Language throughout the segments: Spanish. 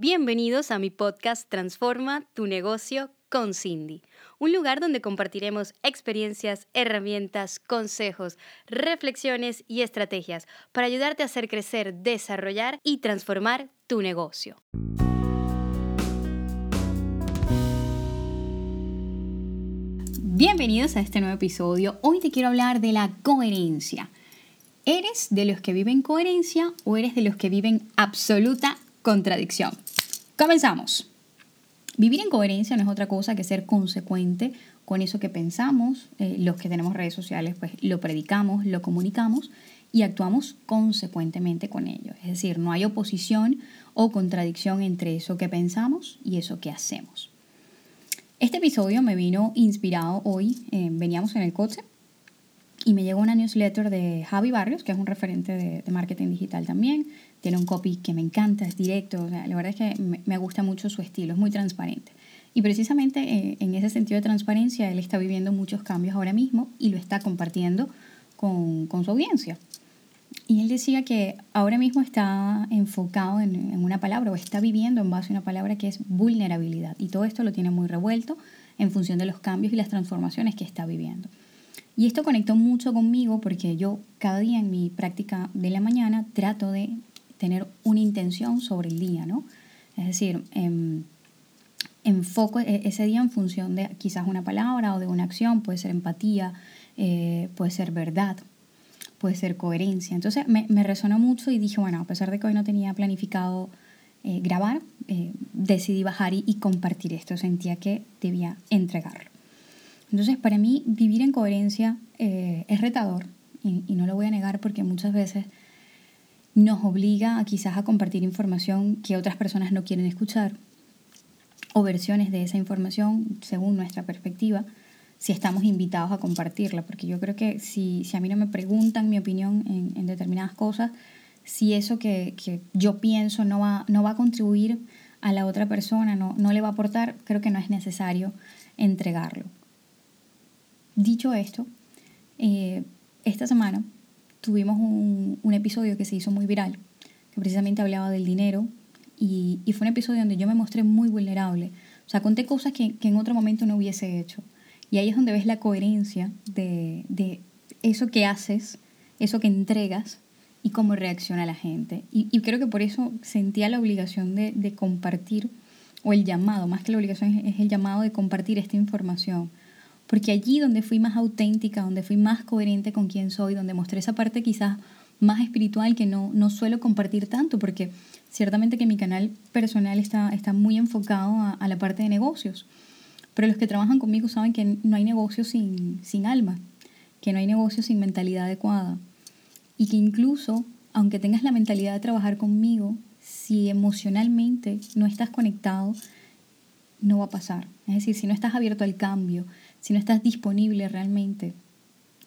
Bienvenidos a mi podcast Transforma tu negocio con Cindy, un lugar donde compartiremos experiencias, herramientas, consejos, reflexiones y estrategias para ayudarte a hacer crecer, desarrollar y transformar tu negocio. Bienvenidos a este nuevo episodio. Hoy te quiero hablar de la coherencia. ¿Eres de los que viven coherencia o eres de los que viven absoluta contradicción? Comenzamos. Vivir en coherencia no es otra cosa que ser consecuente con eso que pensamos, eh, los que tenemos redes sociales, pues lo predicamos, lo comunicamos y actuamos consecuentemente con ello. Es decir, no hay oposición o contradicción entre eso que pensamos y eso que hacemos. Este episodio me vino inspirado hoy, eh, veníamos en el coche y me llegó una newsletter de Javi Barrios, que es un referente de, marketing digital también. Tiene un copy que me encanta, es directo. la verdad es que me, gusta mucho su estilo, es muy transparente. Y precisamente eh, en ese sentido de transparencia, él está viviendo muchos cambios ahora mismo y lo está compartiendo con, con su audiencia. Y él decía que ahora mismo está enfocado en, en, una palabra o está viviendo en base a una palabra que es vulnerabilidad. Y todo esto lo tiene muy revuelto en función de los cambios y las transformaciones que está viviendo. Y esto conectó mucho conmigo porque yo cada día en mi práctica de la mañana trato de tener una intención sobre el día, ¿no? Es decir, em, enfoco e, ese día en función de quizás una palabra o de una acción, puede ser empatía, eh, puede ser verdad, puede ser coherencia. Entonces me, resonó mucho y dije, bueno, a pesar de que hoy no tenía planificado eh, grabar, eh, decidí bajar y compartir esto, sentía que debía entregarlo. Entonces, para mí, vivir en coherencia eh, es retador y, no lo voy a negar porque muchas veces nos obliga a quizás a compartir información que otras personas no quieren escuchar o versiones de esa información según nuestra perspectiva si estamos invitados a compartirla, porque yo creo que si, si a mí no me preguntan mi opinión en, determinadas cosas, si eso que, que, yo pienso no va, no va a contribuir a la otra persona, no, no le va a aportar, creo que no es necesario entregarlo. Dicho esto, eh, esta semana tuvimos un, episodio que se hizo muy viral, que precisamente hablaba del dinero y, fue un episodio donde yo me mostré muy vulnerable. O sea, conté cosas que, en otro momento no hubiese hecho. Y ahí es donde ves la coherencia de, eso que haces, eso que entregas y cómo reacciona la gente. Y, creo que por eso sentía la obligación de, compartir, o el llamado, más que la obligación, es el llamado de compartir esta información porque allí donde fui más auténtica, donde fui más coherente con quién soy, donde mostré esa parte quizás más espiritual que no, no suelo compartir tanto, porque ciertamente que mi canal personal está, está muy enfocado a, la parte de negocios, pero los que trabajan conmigo saben que no hay negocio sin, sin alma, que no hay negocio sin mentalidad adecuada, y que incluso, aunque tengas la mentalidad de trabajar conmigo, si emocionalmente no estás conectado, no va a pasar. Es decir, si no estás abierto al cambio, si no estás disponible realmente,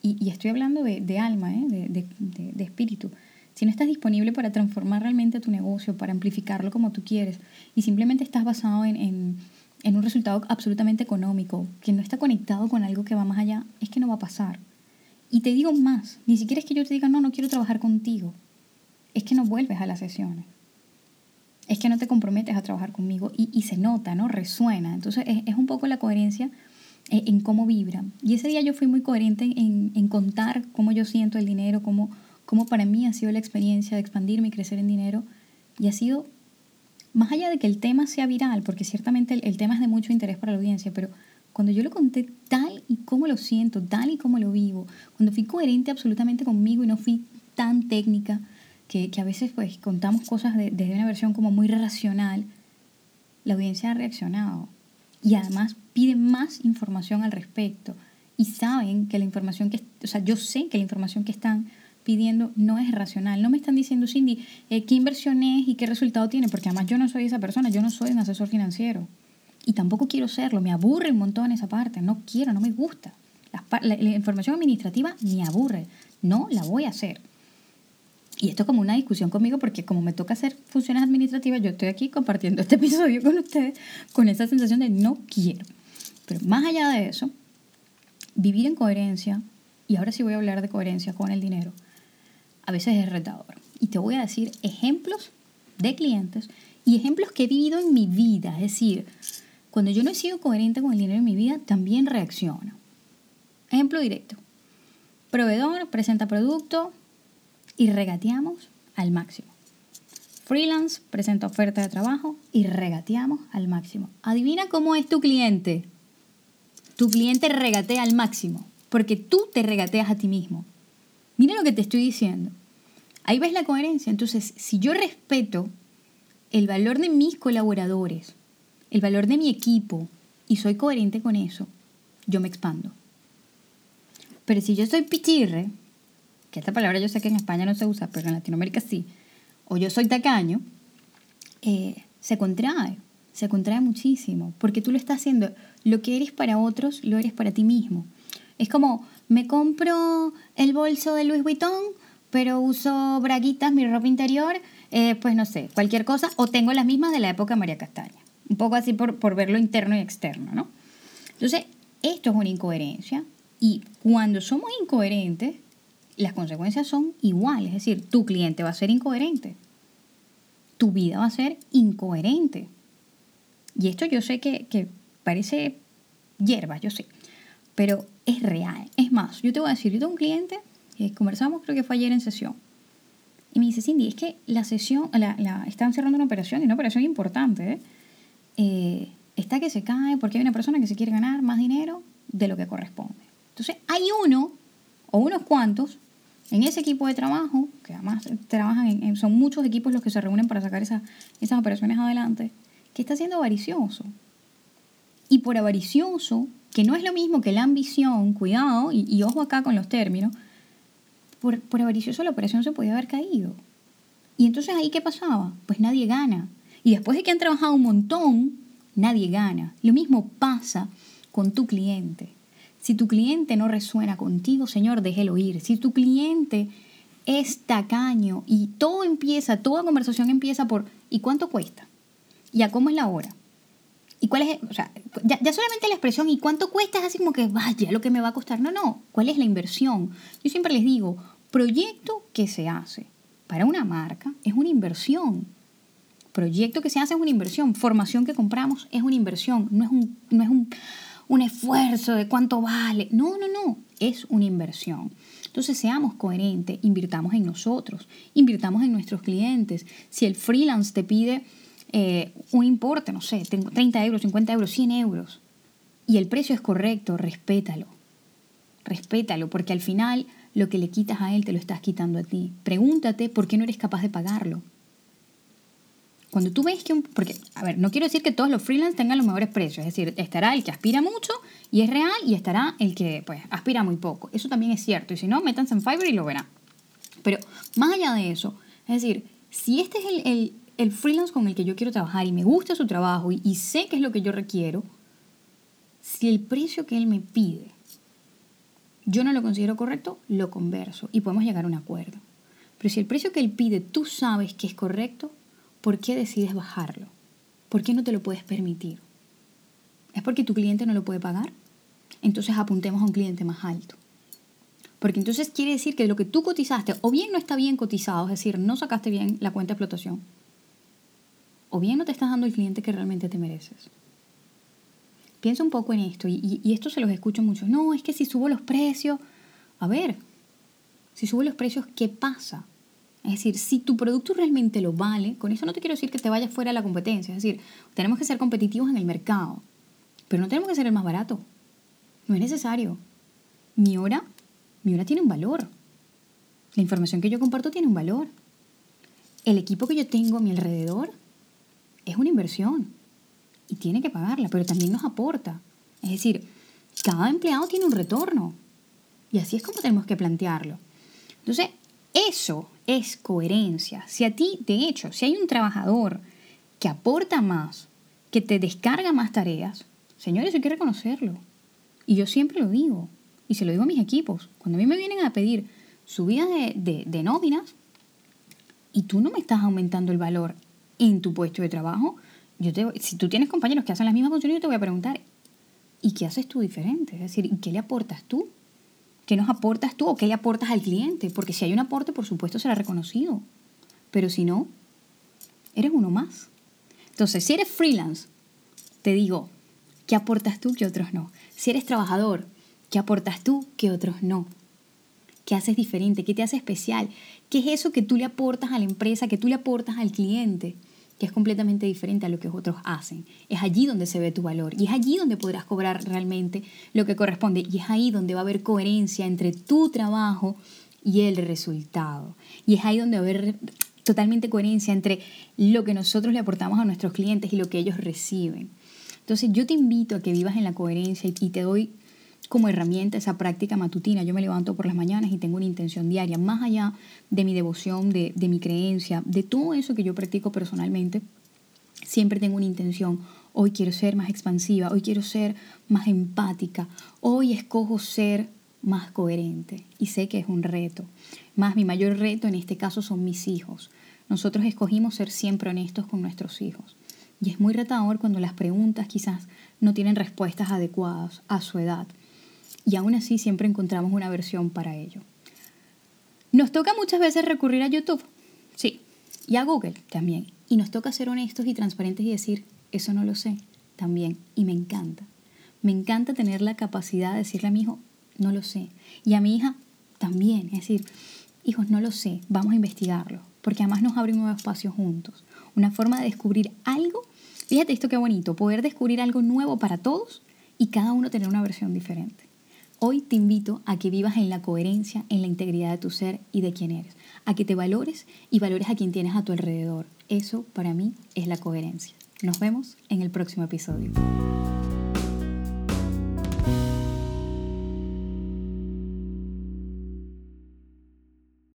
y, estoy hablando de, alma, ¿eh? de, espíritu, si no estás disponible para transformar realmente tu negocio, para amplificarlo como tú quieres, y simplemente estás basado en, en un resultado absolutamente económico, que no está conectado con algo que va más allá, es que no va a pasar. Y te digo más, ni siquiera es que yo te diga, no, no quiero trabajar contigo, es que no vuelves a las sesiones es que no te comprometes a trabajar conmigo y, se nota, ¿no? Resuena. Entonces es, un poco la coherencia en, cómo vibra. Y ese día yo fui muy coherente en, contar cómo yo siento el dinero, cómo, cómo para mí ha sido la experiencia de expandirme y crecer en dinero. Y ha sido, más allá de que el tema sea viral, porque ciertamente el, tema es de mucho interés para la audiencia, pero cuando yo lo conté tal y como lo siento, tal y como lo vivo, cuando fui coherente absolutamente conmigo y no fui tan técnica, que, a veces pues contamos cosas desde una versión como muy racional, la audiencia ha reaccionado y además piden más información al respecto y saben que la información que, o sea, yo sé que la información que están pidiendo no es racional. No me están diciendo, Cindy, eh, qué inversión es y qué resultado tiene, porque además yo no soy esa persona, yo no soy un asesor financiero. Y tampoco quiero serlo, me aburre un montón esa parte, no quiero, no me gusta. la información administrativa me aburre, no la voy a hacer. Y esto como una discusión conmigo porque como me toca hacer funciones administrativas, yo estoy aquí compartiendo este episodio con ustedes con esa sensación de no quiero. Pero más allá de eso, vivir en coherencia, y ahora sí voy a hablar de coherencia con el dinero, a veces es retador. Y te voy a decir ejemplos de clientes Y ejemplos que he vivido en mi vida, es decir, cuando yo no he sido coherente con el dinero en mi vida, también reacciono. Ejemplo directo. Proveedor presenta producto y regateamos al máximo. Freelance presenta oferta de trabajo y regateamos al máximo. Adivina cómo es tu cliente. Tu cliente regatea al máximo porque tú te regateas a ti mismo. Mira lo que te estoy diciendo. Ahí ves la coherencia. Entonces, si yo respeto el valor de mis colaboradores, el valor de mi equipo y soy coherente con eso, yo me expando. Pero si yo soy pichirre, que esta palabra yo sé que en España no se usa, pero en Latinoamérica sí, o yo soy tacaño, eh, se contrae, se contrae muchísimo, porque tú lo estás haciendo, lo que eres para otros, lo eres para ti mismo. Es como, me compro el bolso de Louis Vuitton, pero uso braguitas, mi ropa interior, eh, pues no sé, cualquier cosa, o tengo las mismas de la época María Castaña. Un poco así por, por verlo interno y externo, ¿no? Entonces, esto es una incoherencia y cuando somos incoherentes, las consecuencias son iguales. Es decir, tu cliente va a ser incoherente. Tu vida va a ser incoherente. Y esto yo sé que, que parece hierba, yo sé pero es real. Es más, yo te voy a decir, yo tengo un cliente que conversamos, creo que fue ayer en sesión, y me dice, Cindy, es que la sesión, la, están cerrando una operación, y una operación importante, ¿eh? ¿eh? está que se cae porque hay una persona que se quiere ganar más dinero de lo que corresponde. Entonces, hay uno o unos cuantos en ese equipo de trabajo, que además trabajan en, son muchos equipos los que se reúnen para sacar esas operaciones adelante, que está siendo avaricioso. Y por avaricioso que no es lo mismo que la ambición, cuidado, y, ojo acá con los términos, por, por avaricioso la operación se podía haber caído. Y entonces ahí qué pasaba? Pues nadie gana. Y después de que han trabajado un montón, nadie gana. Lo mismo pasa con tu cliente. Si tu cliente no resuena contigo, Señor, déjelo ir. Si tu cliente es tacaño y todo empieza, toda conversación empieza por ¿y cuánto cuesta? ¿Y a cómo es la hora? ¿Y cuál es? O sea, ya, solamente la expresión ¿y cuánto cuesta? es así como que vaya lo que me va a costar. No, no. ¿Cuál es la inversión? Yo siempre les digo, proyecto que se hace para una marca es una inversión. Proyecto que se hace es una inversión. Formación que compramos es una inversión. No es un, no es un, un esfuerzo de cuánto vale. No, no, no. Es una inversión. Entonces seamos coherentes, invirtamos en nosotros, invirtamos en nuestros clientes. Si el freelance te pide eh, un importe, no sé, tengo 30 euros, 50 euros, 100 euros, y el precio es correcto, respétalo. Respétalo, porque al final lo que le quitas a él te lo estás quitando a ti. Pregúntate por qué no eres capaz de pagarlo. Cuando tú ves que un... Porque, a ver, no quiero decir que todos los freelance tengan los mejores precios. Es decir, estará el que aspira mucho y es real y estará el que, pues, aspira muy poco. Eso también es cierto. Y si no, métanse en Fiverr y lo verán. Pero, más allá de eso, es decir, si este es el, el freelance con el que yo quiero trabajar y me gusta su trabajo y, sé que es lo que yo requiero, si el precio que él me pide yo no lo considero correcto, lo converso y podemos llegar a un acuerdo. Pero si el precio que él pide tú sabes que es correcto, ¿por qué decides bajarlo? ¿Por qué no te lo puedes permitir? ¿Es porque tu cliente no lo puede pagar? Entonces apuntemos a un cliente más alto. Porque entonces quiere decir que lo que tú cotizaste o bien no está bien cotizado, es decir, no sacaste bien la cuenta de explotación, o bien no te estás dando el cliente que realmente te mereces. Piensa un poco en esto y, esto se los escucho mucho. No, es que si subo los precios, a ver, si subo los precios, ¿qué pasa? Es decir, si tu producto realmente lo vale, con eso no te quiero decir que te vayas fuera de la competencia. Es decir, tenemos que ser competitivos en el mercado, pero no tenemos que ser el más barato. No es necesario. Mi hora, mi hora tiene un valor. La información que yo comparto tiene un valor. El equipo que yo tengo a mi alrededor es una inversión y tiene que pagarla, pero también nos aporta. Es decir, cada empleado tiene un retorno y así es como tenemos que plantearlo. Entonces, eso es coherencia. Si a ti, de hecho, si hay un trabajador que aporta más, que te descarga más tareas, señores, hay que reconocerlo. Y yo siempre lo digo, y se lo digo a mis equipos. Cuando a mí me vienen a pedir subidas de, de, de nóminas y tú no me estás aumentando el valor en tu puesto de trabajo, yo te, si tú tienes compañeros que hacen las mismas funciones, yo te voy a preguntar, ¿y qué haces tú diferente? Es decir, ¿qué le aportas tú? ¿Qué nos aportas tú o qué le aportas al cliente? Porque si hay un aporte, por supuesto, será reconocido. Pero si no, eres uno más. Entonces, si eres freelance, te digo, ¿qué aportas tú que otros no? Si eres trabajador, ¿qué aportas tú que otros no? ¿Qué haces diferente? ¿Qué te hace especial? ¿Qué es eso que tú le aportas a la empresa, que tú le aportas al cliente? Que es completamente diferente a lo que otros hacen. Es allí donde se ve tu valor y es allí donde podrás cobrar realmente lo que corresponde y es ahí donde va a haber coherencia entre tu trabajo y el resultado. Y es ahí donde va a haber totalmente coherencia entre lo que nosotros le aportamos a nuestros clientes y lo que ellos reciben. Entonces yo te invito a que vivas en la coherencia y te doy como herramienta esa práctica matutina. Yo me levanto por las mañanas y tengo una intención diaria, más allá de mi devoción, de, de mi creencia, de todo eso que yo practico personalmente. Siempre tengo una intención. Hoy quiero ser más expansiva, hoy quiero ser más empática, hoy escojo ser más coherente y sé que es un reto. Más mi mayor reto en este caso son mis hijos. Nosotros escogimos ser siempre honestos con nuestros hijos. Y es muy retador cuando las preguntas quizás no tienen respuestas adecuadas a su edad y aún así siempre encontramos una versión para ello. Nos toca muchas veces recurrir a YouTube, sí, y a Google también. Y nos toca ser honestos y transparentes y decir, eso no lo sé, también. Y me encanta. Me encanta tener la capacidad de decirle a mi hijo, no lo sé. Y a mi hija también. Es decir, hijos, no lo sé, vamos a investigarlo. Porque además nos abre un nuevo espacio juntos. Una forma de descubrir algo. Fíjate esto qué bonito, poder descubrir algo nuevo para todos y cada uno tener una versión diferente. Hoy te invito a que vivas en la coherencia, en la integridad de tu ser y de quién eres, a que te valores y valores a quien tienes a tu alrededor. Eso para mí es la coherencia. Nos vemos en el próximo episodio.